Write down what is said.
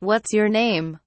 What's your name?